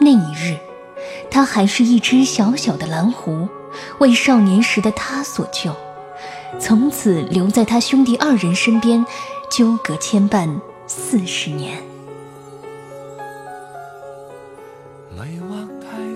那一日，他还是一只小小的蓝狐，为少年时的他所救，从此留在他兄弟二人身边，纠葛牵绊四十年。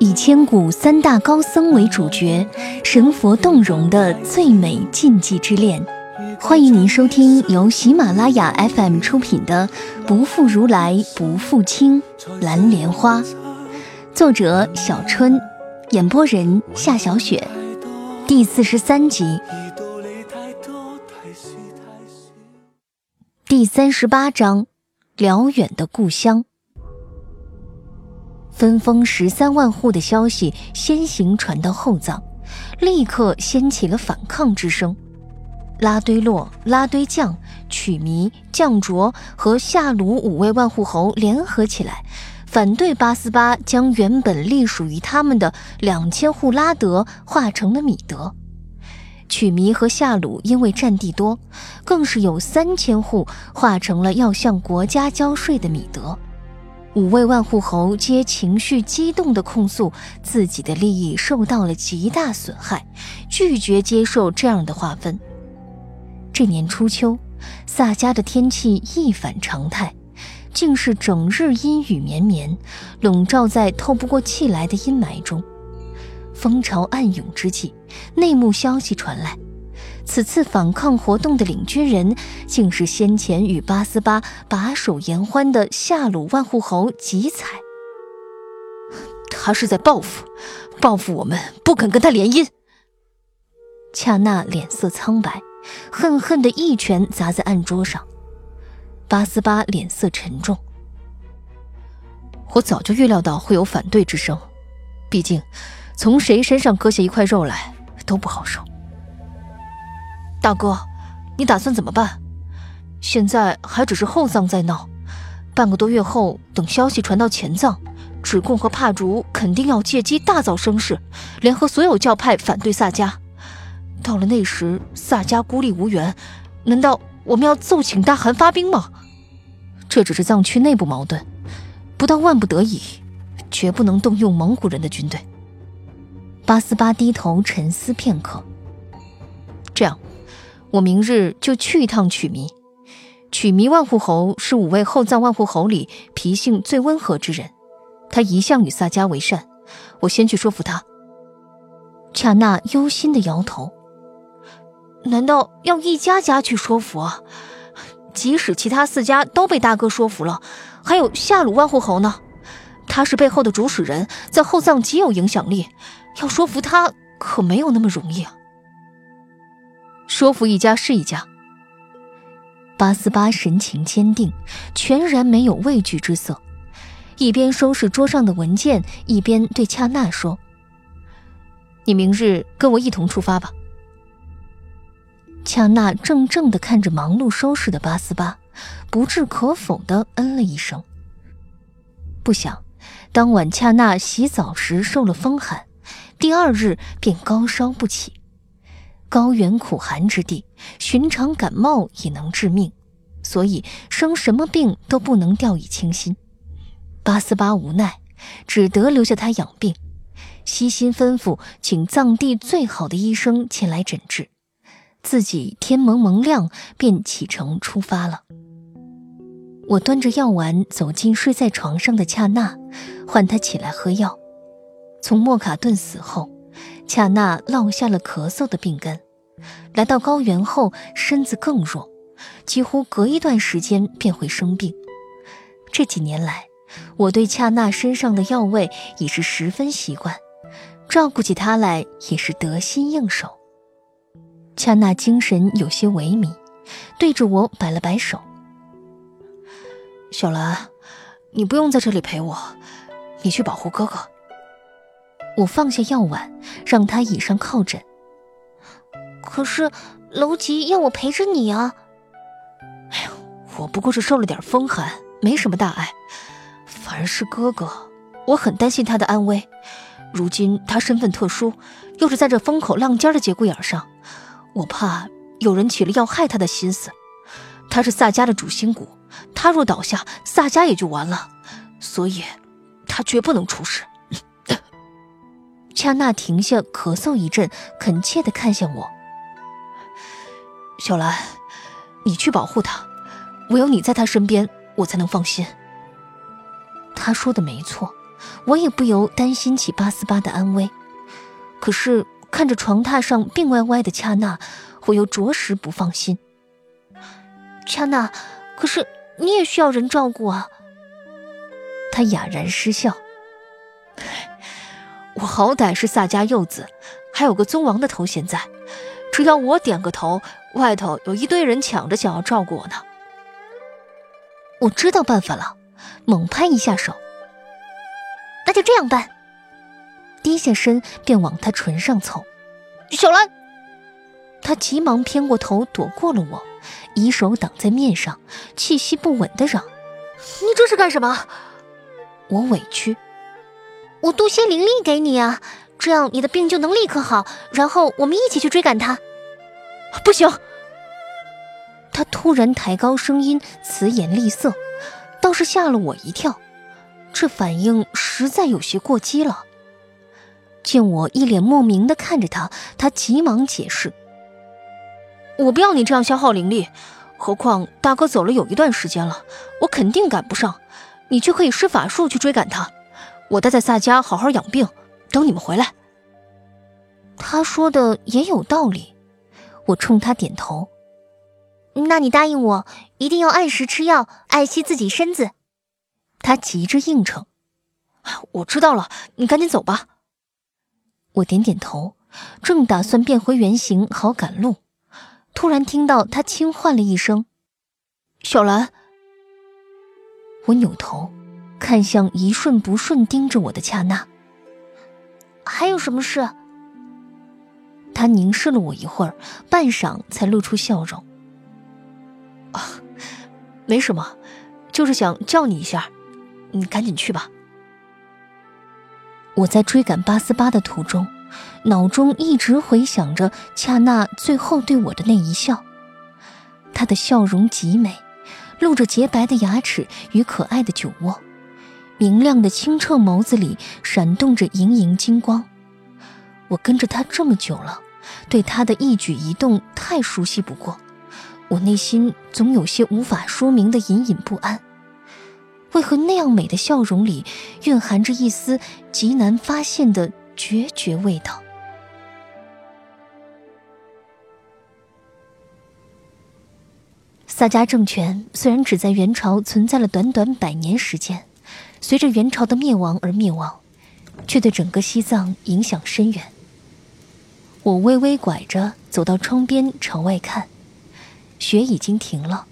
以千古三大高僧为主角，神佛动容的最美禁忌之恋。欢迎您收听由喜马拉雅 FM 出品的《不负如来不负卿》蓝莲花，作者小春，演播人夏小雪，第四十三集，第三十八章，辽远的故乡。分封十三万户的消息先行传到后藏，立刻掀起了反抗之声。拉堆洛、拉堆将、曲弥、将卓和夏鲁五位万户侯联合起来，反对八思巴将原本隶属于他们的两千户拉德化成了米德。曲弥和夏鲁因为占地多，更是有三千户化成了要向国家交税的米德。五位万户侯皆情绪激动地控诉自己的利益受到了极大损害，拒绝接受这样的划分。这年初秋，萨迦的天气一反常态，竟是整日阴雨绵绵，笼罩在透不过气来的阴霾中。风潮暗涌之际，内幕消息传来，此次反抗活动的领军人，竟是先前与八思巴把手言欢的夏鲁万户侯吉彩。他是在报复，报复我们不肯跟他联姻。恰那脸色苍白。恨恨的一拳砸在案桌上，巴斯巴脸色沉重。我早就预料到会有反对之声，毕竟从谁身上割下一块肉来都不好受。大哥，你打算怎么办？现在还只是后藏在闹，半个多月后，等消息传到前藏，止贡和帕竹肯定要借机大造声势，联合所有教派反对萨迦。到了那时，萨迦孤立无援，难道我们要奏请大汗发兵吗？这只是藏区内部矛盾，不到万不得已，绝不能动用蒙古人的军队。八思巴低头沉思片刻。这样，我明日就去一趟曲弥。曲弥万户侯是五位后藏万户侯里脾性最温和之人，他一向与萨迦为善，我先去说服他。恰那忧心的摇头。难道要一家家去说服？即使其他四家都被大哥说服了，还有夏鲁万户侯呢？他是背后的主使人，在后藏极有影响力，要说服他可没有那么容易啊！说服一家是一家。八思巴神情坚定，全然没有畏惧之色，一边收拾桌上的文件，一边对恰那说：“你明日跟我一同出发吧。”恰那怔怔地看着忙碌收拾的巴斯巴，不置可否地嗯了一声。不想，当晚恰那洗澡时受了风寒，第二日便高烧不起。高原苦寒之地，寻常感冒也能致命，所以生什么病都不能掉以轻心。巴斯巴无奈，只得留下他养病，悉心吩咐请藏地最好的医生前来诊治。自己天蒙蒙亮便启程出发了。我端着药丸走进睡在床上的恰那，唤他起来喝药。从莫卡顿死后，恰那落下了咳嗽的病根。来到高原后，身子更弱，几乎隔一段时间便会生病。这几年来，我对恰那身上的药味已是十分习惯，照顾起他来也是得心应手。恰那精神有些萎靡，对着我摆了摆手：“小兰，你不用在这里陪我，你去保护哥哥。”我放下药碗，让他倚上靠枕。可是楼吉要我陪着你啊！哎呦，我不过是受了点风寒，没什么大碍。反而是哥哥，我很担心他的安危。如今他身份特殊，又是在这风口浪尖的节骨眼上。我怕有人起了要害他的心思，他是萨迦的主心骨，他若倒下，萨迦也就完了。所以，他绝不能出事。恰那停下咳嗽一阵，恳切地看向我：“小兰，你去保护他，唯有你在他身边，我才能放心。”他说的没错，我也不由担心起八思巴的安危。可是看着床榻上病歪歪的恰娜，我又着实不放心。恰娜，可是你也需要人照顾啊。他哑然失笑。我好歹是萨家幼子，还有个宗王的头衔在，只要我点个头，外头有一堆人抢着想要照顾我呢。我知道办法了，猛拍一下手。那就这样办。低下身便往他唇上凑。小兰，他急忙偏过头躲过了我，以手挡在面上，气息不稳的嚷：“你这是干什么？”我委屈。我渡些灵力给你啊，这样你的病就能立刻好。然后我们一起去追赶他。不行！他突然抬高声音，慈颜厉色，倒是吓了我一跳。这反应实在有些过激了。见我一脸莫名的看着他，他急忙解释：“我不要你这样消耗灵力，何况大哥走了有一段时间了，我肯定赶不上。你却可以施法术去追赶他。”我待在萨家好好养病，等你们回来。他说的也有道理，我冲他点头。那你答应我，一定要按时吃药，爱惜自己身子。他急着应承。我知道了，你赶紧走吧。我点点头，正打算变回原形好赶路，突然听到他轻唤了一声：“小兰。”我扭头。看向一瞬不瞬盯着我的恰那，还有什么事？他凝视了我一会儿，半晌才露出笑容。啊，没什么，就是想叫你一下，你赶紧去吧。我在追赶八思巴的途中，脑中一直回想着恰那最后对我的那一笑，他的笑容极美，露着洁白的牙齿与可爱的酒窝。明亮的清澈眸子里闪动着盈盈金光，我跟着他这么久了，对他的一举一动太熟悉不过，我内心总有些无法说明的隐隐不安。为何那样美的笑容里蕴含着一丝极难发现的决绝味道？萨迦政权虽然只在元朝存在了短短百年时间。随着元朝的灭亡而灭亡，却对整个西藏影响深远。我微微拐着走到窗边，朝外看，雪已经停了，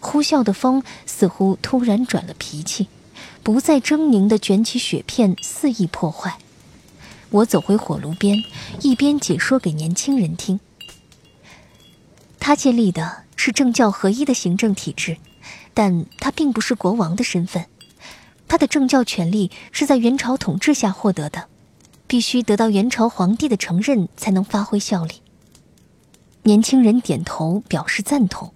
呼啸的风似乎突然转了脾气，不再狰狞地卷起雪片，肆意破坏。我走回火炉边，一边解说给年轻人听。他建立的是政教合一的行政体制，但他并不是国王的身份。他的政教权力是在元朝统治下获得的，必须得到元朝皇帝的承认才能发挥效力。年轻人点头表示赞同。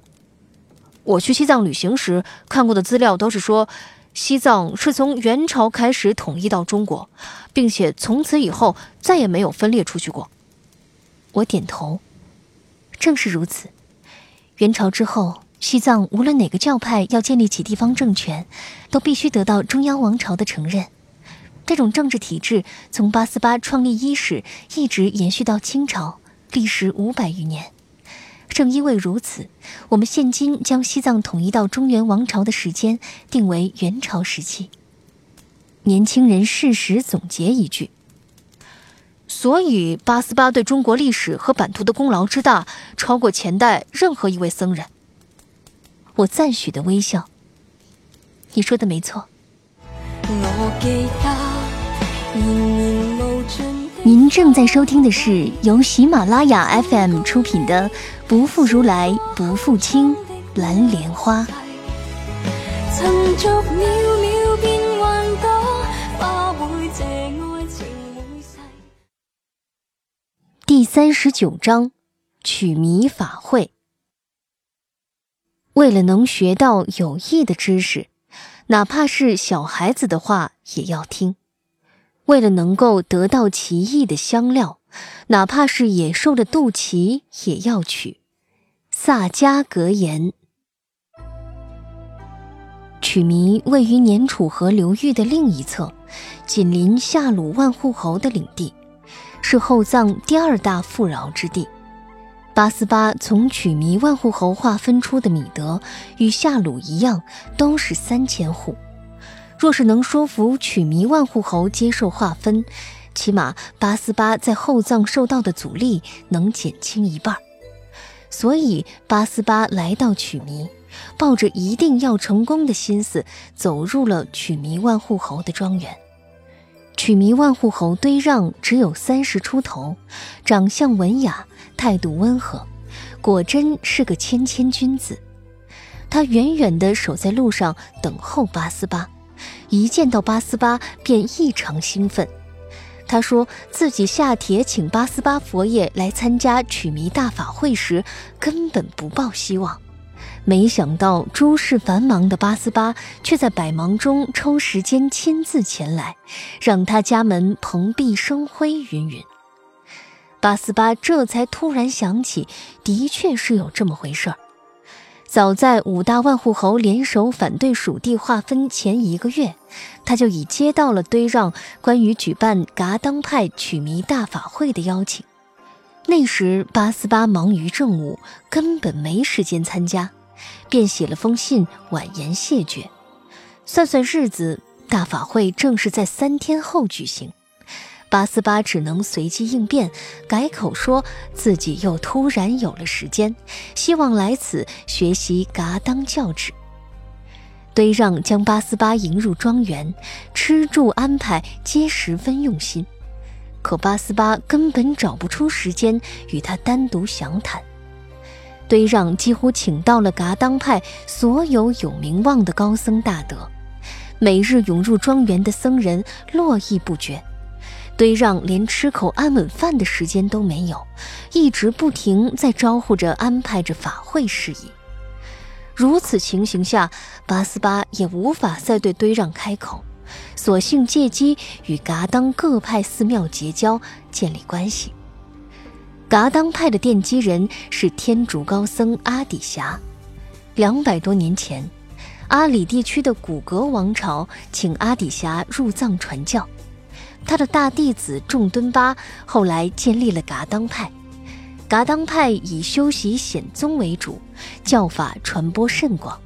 我去西藏旅行时看过的资料都是说，西藏是从元朝开始统一到中国，并且从此以后再也没有分裂出去过。我点头，正是如此。元朝之后。西藏无论哪个教派要建立起地方政权，都必须得到中央王朝的承认。这种政治体制从八思巴创立伊始一直延续到清朝，历时五百余年。正因为如此，我们现今将西藏统一到中原王朝的时间定为元朝时期。年轻人适时总结一句：“所以八思巴对中国历史和版图的功劳之大，超过前代任何一位僧人。”我赞许的微笑。你说的没错。您正在收听的是由喜马拉雅 FM 出品的《不负如来不负卿》蓝莲花。第三十九章，取迷法会。为了能学到有益的知识，哪怕是小孩子的话也要听。为了能够得到奇异的香料，哪怕是野兽的肚脐也要取。萨迦格言。曲弥位于年楚河流域的另一侧，紧邻夏鲁万户侯的领地，是后藏第二大富饶之地。八思巴从曲弥万户侯划分出的米德，与夏鲁一样，都是三千户。若是能说服曲弥万户侯接受划分，起码八思巴在后藏受到的阻力能减轻一半。所以八思巴来到曲弥，抱着一定要成功的心思，走入了曲弥万户侯的庄园。曲弥万户侯堆让只有三十出头，长相文雅。态度温和，果真是个谦谦君子。他远远地守在路上等候八思巴，一见到八思巴便异常兴奋。他说自己下帖请八思巴佛爷来参加取迷大法会时，根本不抱希望，没想到诸事繁忙的八思巴却在百忙中抽时间亲自前来，让他家门蓬荜生辉。云云。八思巴这才突然想起，的确是有这么回事儿。早在五大万户侯联手反对属地划分前一个月，他就已接到了堆让关于举办噶当派取迷大法会的邀请。那时八思巴忙于政务，根本没时间参加，便写了封信婉言谢绝。算算日子，大法会正是在三天后举行。八思巴只能随机应变，改口说自己又突然有了时间，希望来此学习噶当教旨。堆让将八思巴迎入庄园，吃住安排皆十分用心，可八思巴根本找不出时间与他单独详谈。堆让几乎请到了噶当派所有有名望的高僧大德，每日涌入庄园的僧人络绎不绝。堆让连吃口安稳饭的时间都没有，一直不停在招呼着、安排着法会事宜。如此情形下，八思巴也无法再对堆让开口，索性借机与噶当各派寺庙结交，建立关系。噶当派的奠基人是天竺高僧阿底峡。两百多年前，阿里地区的古格王朝请阿底峡入藏传教。他的大弟子仲敦巴后来建立了噶当派，噶当派以修习显宗为主，教法传播甚广。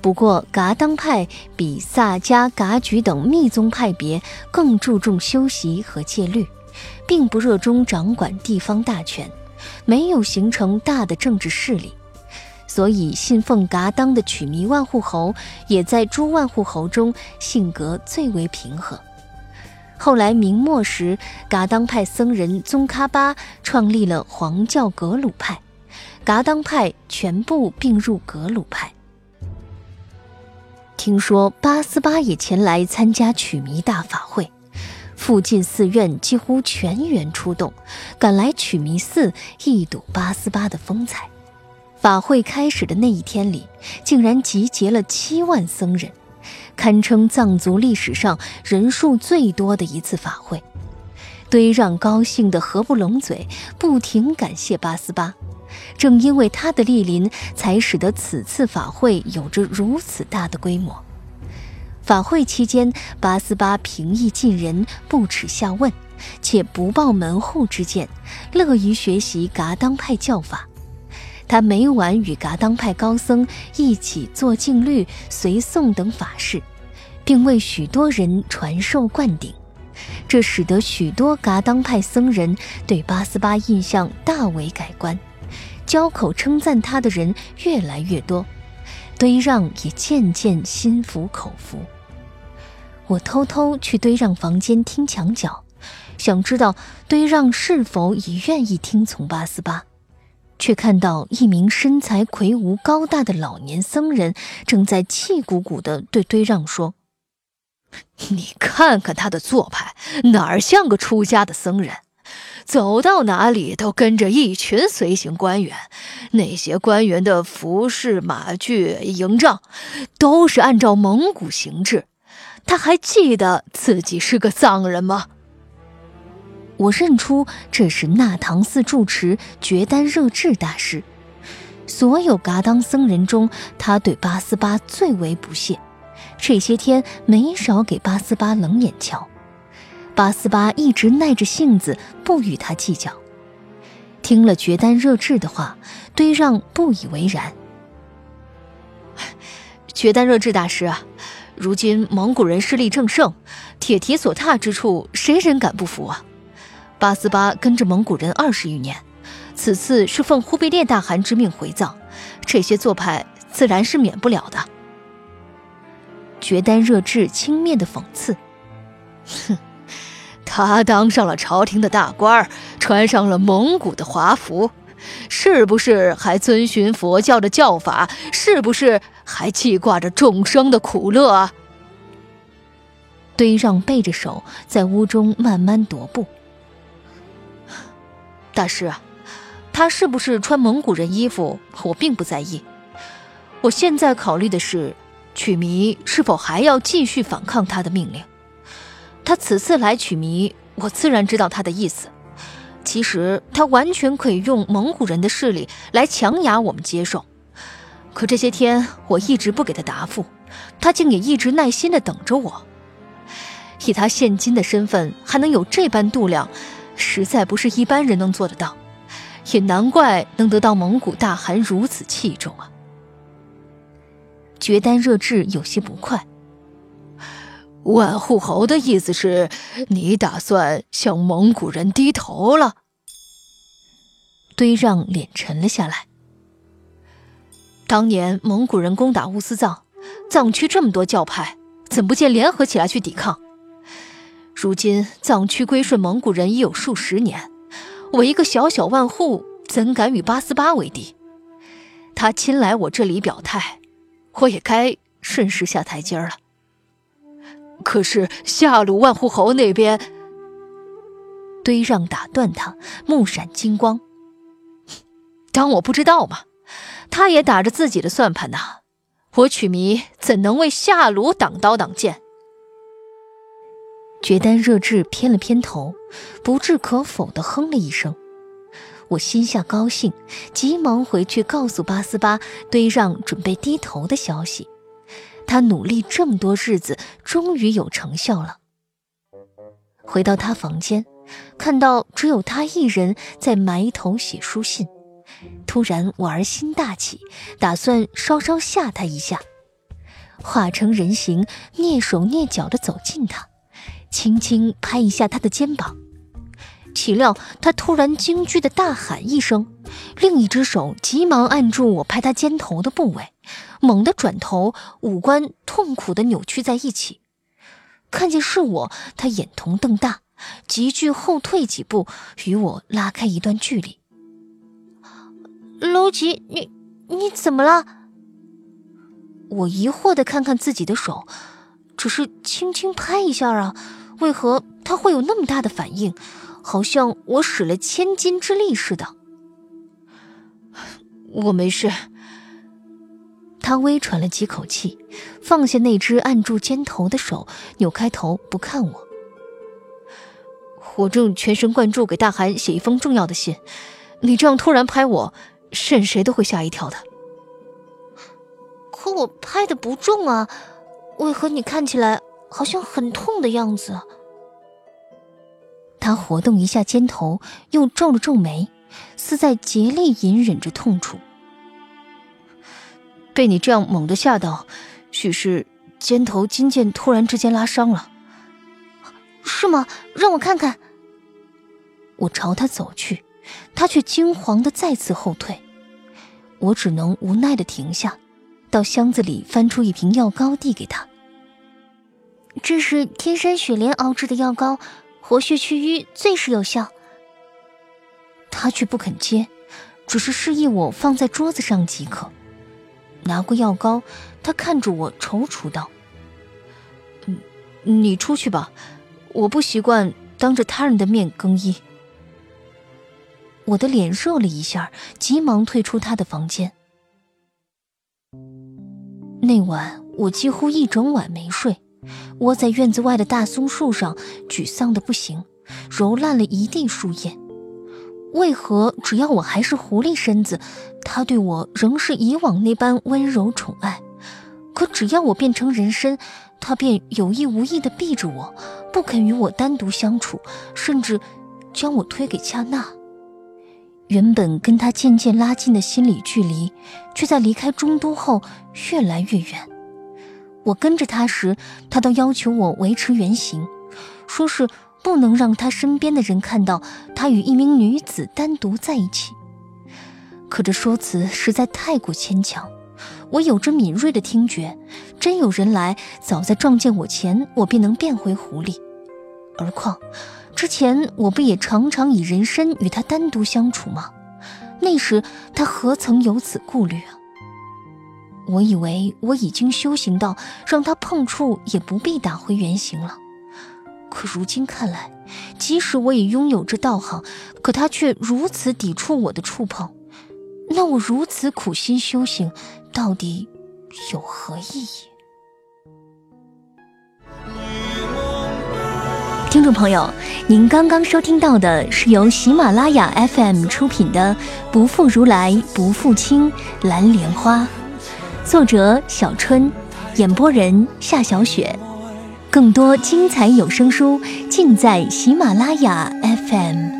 不过，噶当派比萨迦、噶举等密宗派别更注重修习和戒律，并不热衷掌管地方大权，没有形成大的政治势力。所以，信奉噶当的曲弥万户侯也在诸万户侯中性格最为平和。后来明末时，噶当派僧人宗喀巴创立了黄教格鲁派，噶当派全部并入格鲁派。听说八思巴也前来参加曲弥大法会，附近寺院几乎全员出动，赶来曲弥寺一睹八思巴的风采。法会开始的那一天里，竟然集结了七万僧人。堪称藏族历史上人数最多的一次法会，堆让高兴得合不拢嘴，不停感谢八思巴。正因为他的莅临，才使得此次法会有着如此大的规模。法会期间，八思巴平易近人，不耻下问，且不抱门户之见，乐于学习噶当派教法。他每晚与噶当派高僧一起做净律、随诵等法事，并为许多人传授灌顶，这使得许多噶当派僧人对八思巴印象大为改观，交口称赞他的人越来越多，堆让也渐渐心服口服。我偷偷去堆让房间听墙角，想知道堆让是否已愿意听从八思巴。却看到一名身材魁梧、高大的老年僧人正在气鼓鼓地对堆让说：“你看看他的做派，哪儿像个出家的僧人？走到哪里都跟着一群随行官员，那些官员的服饰、马具、营帐，都是按照蒙古形制。他还记得自己是个藏人吗？我认出这是纳唐寺住持觉丹热智大师。所有噶当僧人中，他对八思巴最为不屑，这些天没少给八思巴冷眼瞧。八思巴一直耐着性子不与他计较。听了觉丹热智的话，堆让不以为然。觉丹热智大师啊，如今蒙古人势力正盛，铁蹄所踏之处，谁人敢不服啊？八思巴跟着蒙古人二十余年。此次是奉忽必烈大汗之命回藏，这些做派自然是免不了的。觉丹热智轻蔑的讽刺：“哼，他当上了朝廷的大官，穿上了蒙古的华服，是不是还遵循佛教的教法？是不是还记挂着众生的苦乐啊？”堆让背着手在屋中慢慢踱步。大师。他是不是穿蒙古人衣服，我并不在意。我现在考虑的是，曲迷是否还要继续反抗他的命令。他此次来曲迷，我自然知道他的意思。其实他完全可以用蒙古人的势力来强压我们接受。可这些天我一直不给他答复，他竟也一直耐心地等着我。以他现今的身份，还能有这般度量，实在不是一般人能做得到。也难怪能得到蒙古大汗如此器重啊！觉丹热智有些不快。万户侯的意思是，你打算向蒙古人低头了？堆让脸沉了下来。当年蒙古人攻打乌斯藏，藏区这么多教派，怎不见联合起来去抵抗？如今藏区归顺蒙古人已有数十年。我一个小小万户，怎敢与八思巴为敌？他亲来我这里表态，我也该顺势下台阶了。可是下鲁万户侯那边，堆让打断他，目闪金光。当我不知道吗？他也打着自己的算盘呢。我曲迷怎能为下鲁挡刀挡剑？觉丹热智偏了偏头，不置可否地哼了一声。我心下高兴，急忙回去告诉八思巴堆让准备低头的消息。他努力这么多日子，终于有成效了。回到他房间，看到只有他一人在埋头写书信，突然我儿心大起，打算稍稍吓他一下，化成人形，蹑手蹑脚地走近他。轻轻拍一下他的肩膀，岂料他突然惊惧的大喊一声，另一只手急忙按住我拍他肩头的部位，猛地转头，五官痛苦的扭曲在一起。看见是我，他眼瞳瞪大，急剧后退几步，与我拉开一段距离。楼吉，你你怎么了？我疑惑的看看自己的手，只是轻轻拍一下啊。为何他会有那么大的反应？好像我使了千斤之力似的。我没事。他微喘了几口气，放下那只按住肩头的手，扭开头不看我。我正全神贯注给大汗写一封重要的信，你这样突然拍我，任谁都会吓一跳的。可我拍的不重啊，为何你看起来？好像很痛的样子。他活动一下肩头，又皱了皱眉，似在竭力隐忍着痛楚。被你这样猛地吓到，许是肩头筋腱突然之间拉伤了。是吗？让我看看。我朝他走去，他却惊慌的再次后退。我只能无奈的停下，到箱子里翻出一瓶药膏递给他。这是天山雪莲熬制的药膏，活血祛瘀，最是有效。他却不肯接，只是示意我放在桌子上即可。拿过药膏，他看着我，踌躇道：“嗯，你出去吧，我不习惯当着他人的面更衣。”我的脸热了一下，急忙退出他的房间。那晚我几乎一整晚没睡，窝在院子外的大松树上，沮丧的不行，揉烂了一地树叶。为何只要我还是狐狸身子，他对我仍是以往那般温柔宠爱？可只要我变成人身，他便有意无意地避着我，不肯与我单独相处，甚至将我推给恰娜。原本跟他渐渐拉近的心理距离，却在离开中都后越来越远。我跟着他时，他都要求我维持原形，说是。不能让他身边的人看到他与一名女子单独在一起。可这说辞实在太过牵强。我有着敏锐的听觉，真有人来，早在撞见我前，我便能变回狐狸。而况，之前我不也常常以人身与他单独相处吗？那时他何曾有此顾虑啊？我以为我已经修行到让他碰触也不必打回原形了。可如今看来，即使我已拥有这道行，可他却如此抵触我的触碰，那我如此苦心修行，到底有何意义？听众朋友，您刚刚收听到的是由喜马拉雅 FM 出品的《不负如来不负卿》蓝莲花，作者小春，演播人夏小雪。更多精彩有声书，尽在喜马拉雅 FM。